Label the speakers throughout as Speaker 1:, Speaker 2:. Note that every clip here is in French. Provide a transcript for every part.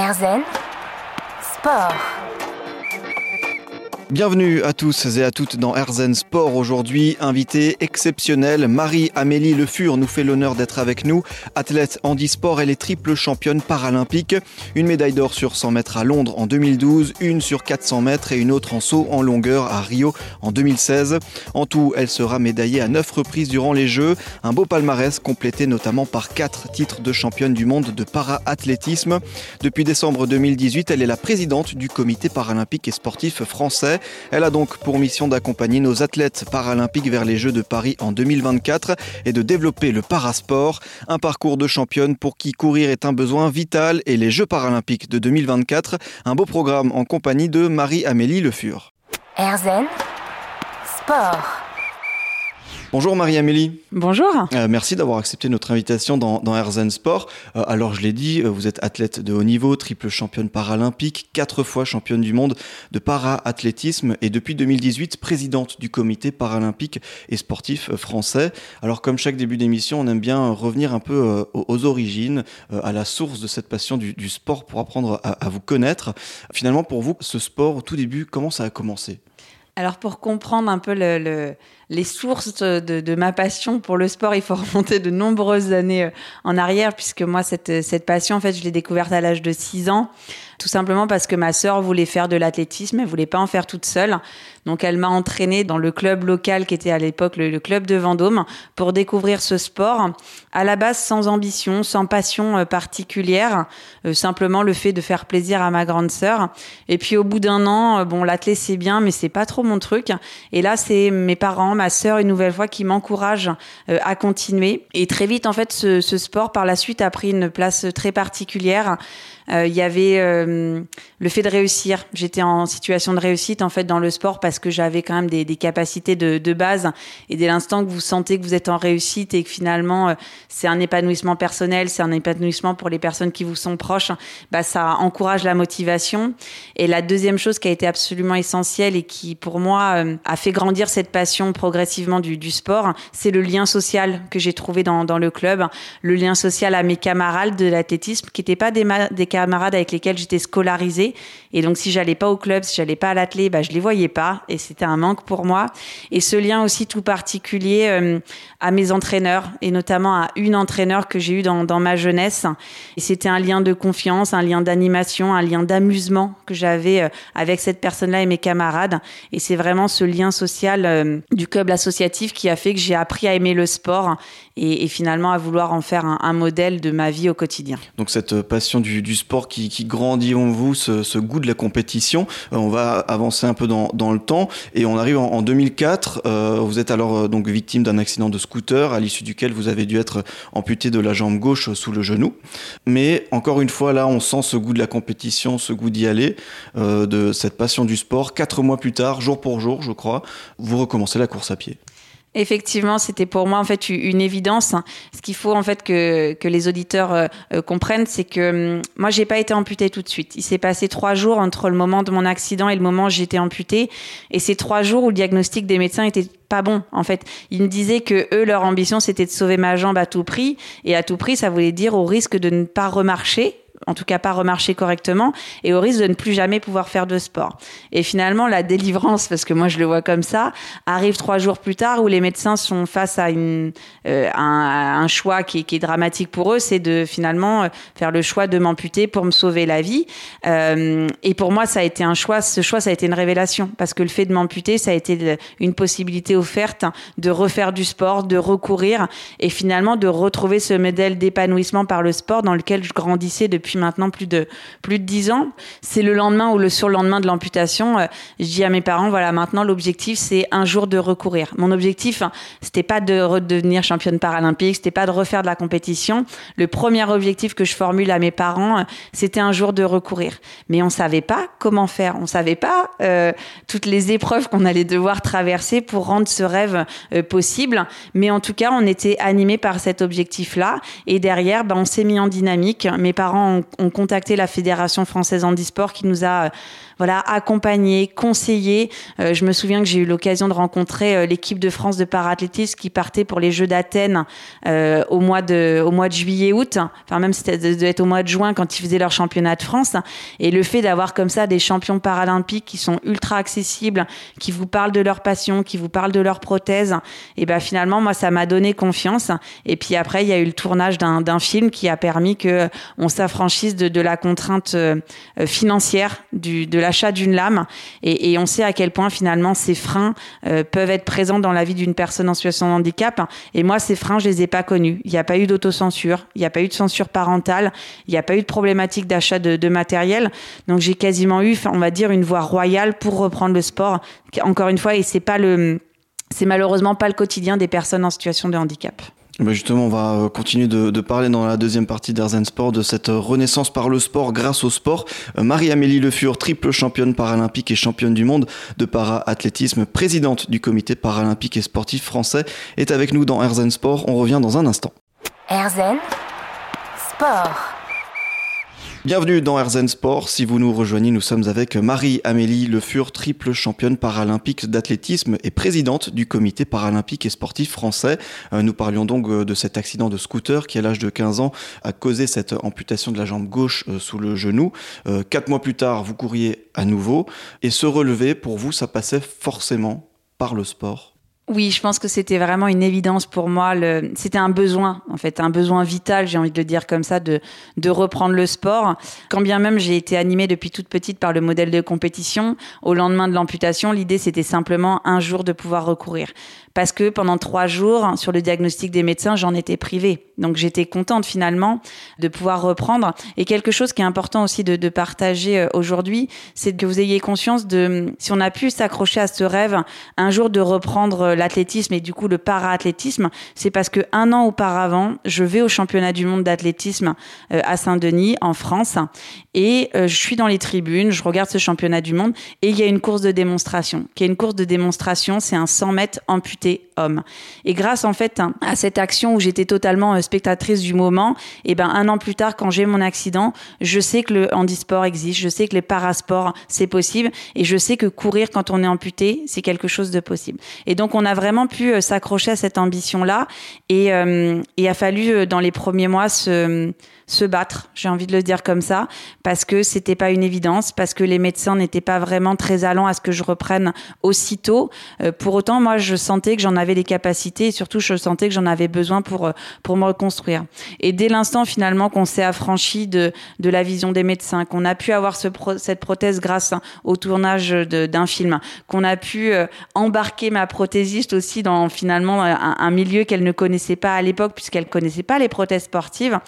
Speaker 1: Erzen Sport.
Speaker 2: Bienvenue à tous et à toutes dans Herzen Sport. Aujourd'hui, invité exceptionnel, Marie-Amélie Le Fur nous fait l'honneur d'être avec nous. Athlète handisport, elle est triple championne paralympique. Une médaille d'or sur 100 mètres à Londres en 2012, une sur 400 mètres et une autre en saut en longueur à Rio en 2016. En tout, elle sera médaillée à 9 reprises durant les Jeux. Un beau palmarès complété notamment par 4 titres de championne du monde de para-athlétisme. Depuis décembre 2018, elle est la présidente du comité paralympique et sportif français. Elle a donc pour mission d'accompagner nos athlètes paralympiques vers les Jeux de Paris en 2024 et de développer le parasport, un parcours de championne pour qui courir est un besoin vital et les Jeux paralympiques de 2024, un beau programme en compagnie de Marie-Amélie Le Fur.
Speaker 1: Sport.
Speaker 2: Bonjour Marie-Amélie.
Speaker 3: Bonjour.
Speaker 2: Euh, merci d'avoir accepté notre invitation dans, dans Sport. Euh, alors je l'ai dit, euh, vous êtes athlète de haut niveau, triple championne paralympique, quatre fois championne du monde de para-athlétisme et depuis 2018 présidente du comité paralympique et sportif français. Alors comme chaque début d'émission, on aime bien revenir un peu aux, origines, à la source de cette passion du, du sport pour apprendre à, à vous connaître. Finalement pour vous, ce sport au tout début, comment ça a commencé?
Speaker 3: Alors pour comprendre un peu le, les sources de, ma passion pour le sport, il faut remonter de nombreuses années euh, en arrière, puisque moi, cette, cette passion, en fait, je l'ai découverte à l'âge de 6 ans, tout simplement parce que ma sœur voulait faire de l'athlétisme, elle voulait pas en faire toute seule. Donc elle m'a entraînée dans le club local qui était à l'époque le, club de Vendôme pour découvrir ce sport, à la base sans ambition, sans passion euh, particulière, euh, simplement le fait de faire plaisir à ma grande sœur. Et puis au bout d'un an, bon, l'athlète c'est bien, mais c'est pas trop mon truc. Et là, c'est mes parents, ma sœur, une nouvelle fois, qui m'encouragent euh, à continuer. Et très vite, en fait, ce, ce, sport, par la suite, a pris une place très particulière. Euh, il y avait euh, le fait de réussir. J'étais en situation de réussite, en fait, dans le sport parce que j'avais quand même des, capacités de, base. Et dès l'instant que vous sentez que vous êtes en réussite et que finalement, c'est un épanouissement personnel, c'est un épanouissement pour les personnes qui vous sont proches, bah, ça encourage la motivation. Et la deuxième chose qui a été absolument essentielle et qui, pour moi, euh, a fait grandir cette passion progressivement du, sport, c'est le lien social que j'ai trouvé dans, dans, le club, le lien social à mes camarades de l'athlétisme, qui n'étaient pas des, des, camarades avec lesquels j'étais scolarisée. Et donc, si j'allais pas au club, si j'allais pas à l'athlé, bah, je les voyais pas, et c'était un manque pour moi. Et ce lien aussi tout particulier euh, à mes entraîneurs, et notamment à une entraîneur que j'ai eu dans, dans ma jeunesse. Et c'était un lien de confiance, un lien d'animation, un lien d'amusement que j'avais euh, avec cette personne-là et mes camarades. Et c'est vraiment ce lien social euh, du club associatif qui a fait que j'ai appris à aimer le sport et, finalement à vouloir en faire un, un, modèle de ma vie au quotidien.
Speaker 2: Donc cette passion du, du sport qui, qui, grandit en vous, ce, goût de la compétition, euh, on va avancer un peu dans, le temps et on arrive en, en 2004. Euh, vous êtes alors euh, donc victime d'un accident de scooter à l'issue duquel vous avez dû être amputé de la jambe gauche sous le genou. Mais encore une fois là, on sent ce goût de la compétition, ce goût d'y aller, de cette passion du sport. Quatre mois plus tard, jour pour jour, je crois, vous recommencez la course à pied.
Speaker 3: Effectivement, c'était pour moi en fait une évidence. Ce qu'il faut en fait que, que les auditeurs euh, euh comprennent, c'est que hum, moi j'ai pas été amputée tout de suite. Il s'est passé trois jours entre le moment de mon accident et le moment où j'étais amputée, et ces trois jours où le diagnostic des médecins était pas bon en fait. Ils me disaient que eux leur ambition c'était de sauver ma jambe à tout prix, et à tout prix ça voulait dire au risque de ne pas remarcher en tout cas pas remarcher correctement, et au risque de ne plus jamais pouvoir faire de sport. Et finalement, la délivrance, parce que moi je le vois comme ça, arrive trois jours plus tard où les médecins sont face à, une, euh, un, choix qui, qui, est dramatique pour eux, c'est de finalement euh, faire le choix de m'amputer pour me sauver la vie. Euh, et pour moi, ça a été un choix, ce choix, ça a été une révélation, parce que le fait de m'amputer, ça a été une possibilité offerte de refaire du sport, de recourir, et finalement de retrouver ce modèle d'épanouissement par le sport dans lequel je grandissais depuis depuis maintenant plus de plus de dix ans. C'est le lendemain ou le surlendemain de l'amputation. Euh, je dis à mes parents, voilà, maintenant l'objectif c'est un jour de recourir. Mon objectif, hein, c'était pas de redevenir championne paralympique, c'était pas de refaire de la compétition. Le premier objectif que je formule à mes parents, euh, c'était un jour de recourir. Mais on savait pas comment faire, on savait pas euh, toutes les épreuves qu'on allait devoir traverser pour rendre ce rêve possible. Mais en tout cas, on était animé par cet objectif-là. Et derrière, ben, on s'est mis en dynamique. Mes parents ont ont, ont contacté la Fédération française handisport qui nous a voilà, accompagner, conseiller. Euh, je me souviens que j'ai eu l'occasion de rencontrer euh, l'équipe de France de paraathlétisme qui partait pour les Jeux d'Athènes euh, au mois de au mois de juillet-août. Enfin même c'était au mois de juin quand ils faisaient leur championnat de France. Et le fait d'avoir comme ça des champions paralympiques qui sont ultra accessibles, qui vous parlent de leur passion, qui vous parlent de leur prothèse, et ben finalement moi ça m'a donné confiance. Et puis après il y a eu le tournage d'un film qui a permis que on s'affranchisse de, de la contrainte financière du de la l'achat d'une lame. Et, on sait à quel point finalement ces freins euh, peuvent être présents dans la vie d'une personne en situation de handicap. Et moi, ces freins, je les ai pas connus. Il n'y a pas eu d'autocensure, il n'y a pas eu de censure parentale, il n'y a pas eu de problématique d'achat de, matériel. Donc j'ai quasiment eu, on va dire, une voie royale pour reprendre le sport. Encore une fois, et c'est pas le, c'est malheureusement pas le quotidien des personnes en situation de handicap.
Speaker 2: Bah, justement, on va euh, continuer de, parler dans la deuxième partie d'Arzen Sport de cette euh, renaissance par le sport grâce au sport. Euh, Marie-Amélie Le Fur, triple championne paralympique et championne du monde de para-athlétisme, présidente du comité paralympique et sportif français, est avec nous dans Arzen Sport. On revient dans un instant.
Speaker 1: Arzen Sport.
Speaker 2: Bienvenue dans Herzen Sport. Si vous nous rejoignez, nous sommes avec Marie-Amélie Le Fur, triple championne paralympique d'athlétisme et présidente du comité paralympique et sportif français. Euh, nous parlions donc euh, de cet accident de scooter qui, à l'âge de 15 ans, a causé cette amputation de la jambe gauche euh, sous le genou. Quatre mois plus tard, vous courriez à nouveau. Et se relever, pour vous, ça passait forcément par le sport
Speaker 3: oui, je pense que c'était vraiment une évidence pour moi. C'était un besoin, en fait, un besoin vital, j'ai envie de le dire comme ça, de, de reprendre le sport. Quand bien même j'ai été animée depuis toute petite par le modèle de compétition, au lendemain de l'amputation, l'idée c'était simplement un jour de pouvoir recourir parce que pendant trois jours, sur le diagnostic des médecins, j'en étais privée. Donc j'étais contente finalement de pouvoir reprendre. Et quelque chose qui est important aussi de, partager euh, aujourd'hui, c'est que vous ayez conscience de, si on a pu s'accrocher à ce rêve, un jour de reprendre euh, l'athlétisme et du coup le para-athlétisme, c'est parce que un an auparavant, je vais au championnat du monde d'athlétisme euh, à Saint-Denis, en France, et je suis dans les tribunes, je regarde ce championnat du monde, et il y a une course de démonstration. Qui est une course de démonstration, c'est un 100 mètres amputé homme. Et grâce en fait à cette action où j'étais totalement euh, spectatrice du moment, et ben un an plus tard quand j'ai mon accident, je sais que le handisport existe, je sais que les parasports c'est possible et je sais que courir quand on est amputé, c'est quelque chose de possible. Et donc on a vraiment pu euh, s'accrocher à cette ambition là et euh, il a fallu dans les premiers mois se se battre, j'ai envie de le dire comme ça, parce que c'était pas une évidence, parce que les médecins n'étaient pas vraiment très allants à ce que je reprenne aussitôt. Euh, pour autant, moi, je sentais que j'en avais les capacités et surtout, je sentais que j'en avais besoin pour euh, pour me reconstruire. Et dès l'instant finalement qu'on s'est affranchi de de la vision des médecins, qu'on a pu avoir ce cette prothèse grâce au tournage d'un film, qu'on a pu euh, embarquer ma prothésiste aussi dans finalement un, un milieu qu'elle ne connaissait pas à l'époque puisqu'elle connaissait pas les prothèses sportives.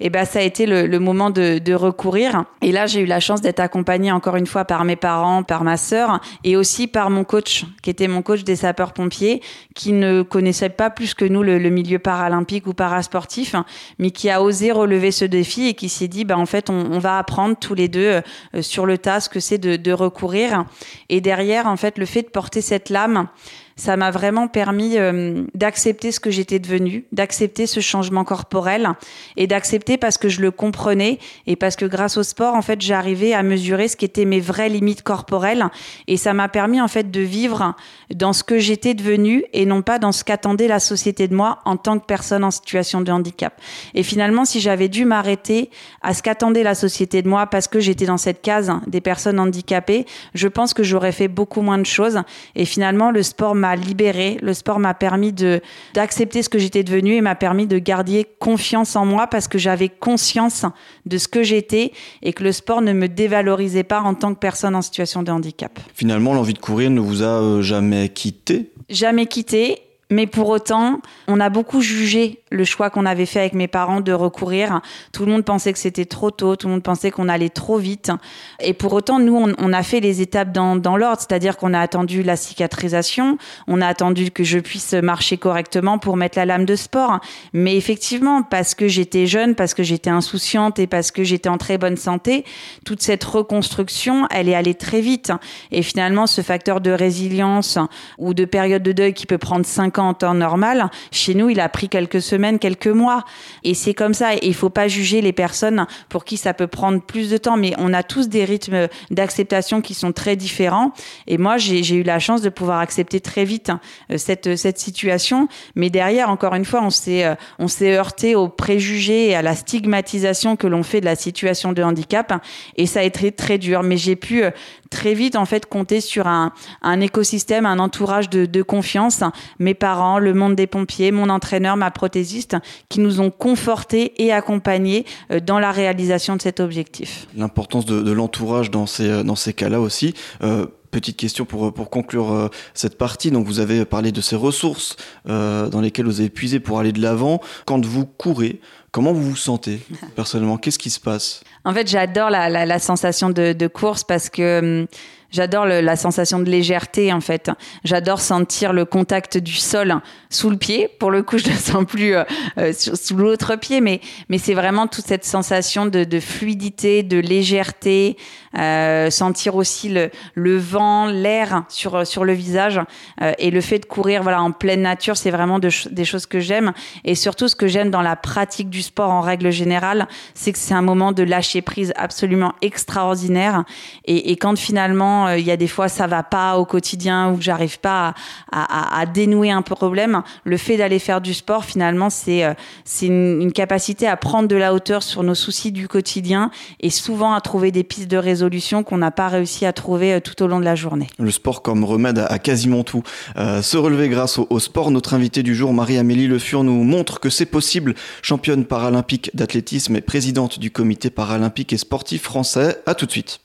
Speaker 3: Et ben ça a été le, moment de, recourir. Et là, j'ai eu la chance d'être accompagnée encore une fois par mes parents, par ma sœur et aussi par mon coach, qui était mon coach des sapeurs-pompiers, qui ne connaissait pas plus que nous le, milieu paralympique ou parasportif, mais qui a osé relever ce défi et qui s'est dit, bah, en fait, on, va apprendre tous les deux euh, sur le tas ce que c'est de recourir. Et derrière, en fait, le fait de porter cette lame, ça m'a vraiment permis euh, d'accepter ce que j'étais devenue, d'accepter ce changement corporel et d'accepter parce que je le comprenais et parce que grâce au sport, en fait, arrivé à mesurer ce qui étaient mes vraies limites corporelles et ça m'a permis en fait de vivre dans ce que j'étais devenue et non pas dans ce qu'attendait la société de moi en tant que personne en situation de handicap. Et finalement, si j'avais dû m'arrêter à ce qu'attendait la société de moi parce que j'étais dans cette case des personnes handicapées, je pense que j'aurais fait beaucoup moins de choses et finalement le sport m'a libéré. Le sport m'a permis de d'accepter ce que j'étais devenue et m'a permis de garder confiance en moi parce que j'avais conscience de ce que j'étais et que le sport ne me dévalorisait pas en tant que personne en situation de handicap.
Speaker 2: Finalement, l'envie de courir ne vous a euh, jamais quitté?
Speaker 3: Jamais quitté. Mais pour autant, on a beaucoup jugé le choix qu'on avait fait avec mes parents de recourir. Tout le monde pensait que c'était trop tôt, tout le monde pensait qu'on allait trop vite. Et pour autant, nous, on, a fait les étapes dans, l'ordre, c'est-à-dire qu'on a attendu la cicatrisation, on a attendu que je puisse marcher correctement pour mettre la lame de sport. Mais effectivement, parce que j'étais jeune, parce que j'étais insouciante et parce que j'étais en très bonne santé, toute cette reconstruction, elle est allée très vite. Et finalement, ce facteur de résilience ou de période de deuil qui peut prendre cinq 5 ans en temps normal. Chez nous, il a pris quelques semaines, quelques mois. Et c'est comme ça. Et il faut pas juger les personnes pour qui ça peut prendre plus de temps. Mais on a tous des rythmes d'acceptation qui sont très différents. Et moi, j'ai eu la chance de pouvoir accepter très vite hein, cette, cette situation. Mais derrière, encore une fois, on s'est, euh, on s'est heurté aux préjugés et à la stigmatisation que l'on fait de la situation de handicap. Et ça a été très dur. Mais j'ai pu euh, très vite, en fait, compter sur un, un écosystème, un entourage de, confiance. Mes parents, le monde des pompiers, mon entraîneur, ma prothésiste, qui nous ont confortés et accompagnés euh, dans la réalisation de cet objectif.
Speaker 2: L'importance de, l'entourage dans ces, dans ces cas-là aussi. Euh, Petite question pour, pour conclure euh, cette partie. Donc, vous avez parlé de ces ressources euh, dans lesquelles vous avez puisé pour aller de l'avant. Quand vous courez, comment vous vous sentez personnellement? Qu'est-ce qui se passe?
Speaker 3: En fait, j'adore la, la, la, sensation de, de, course parce que hum, J'adore la sensation de légèreté en fait. J'adore sentir le contact du sol sous le pied. Pour le coup, je le sens plus euh, euh sous, sous l'autre pied, mais mais c'est vraiment toute cette sensation de, de fluidité, de légèreté, euh, sentir aussi le, le vent, l'air sur sur le visage euh, et le fait de courir voilà en pleine nature, c'est vraiment de, des choses que j'aime. Et surtout ce que j'aime dans la pratique du sport en règle générale, c'est que c'est un moment de lâcher prise absolument extraordinaire. Et, et quand finalement il y a des fois ça va pas au quotidien ou que j'arrive pas à, à, à, dénouer un problème, le fait d'aller faire du sport finalement c'est c'est une, une, capacité à prendre de la hauteur sur nos soucis du quotidien et souvent à trouver des pistes de résolution qu'on n'a pas réussi à trouver tout au long de la journée.
Speaker 2: Le sport comme remède à, quasiment tout. Euh, se relever grâce au, sport, notre invité du jour, Marie-Amélie Le Fur, nous montre que c'est possible. Championne paralympique d'athlétisme et présidente du comité paralympique et sportif français. À tout de suite.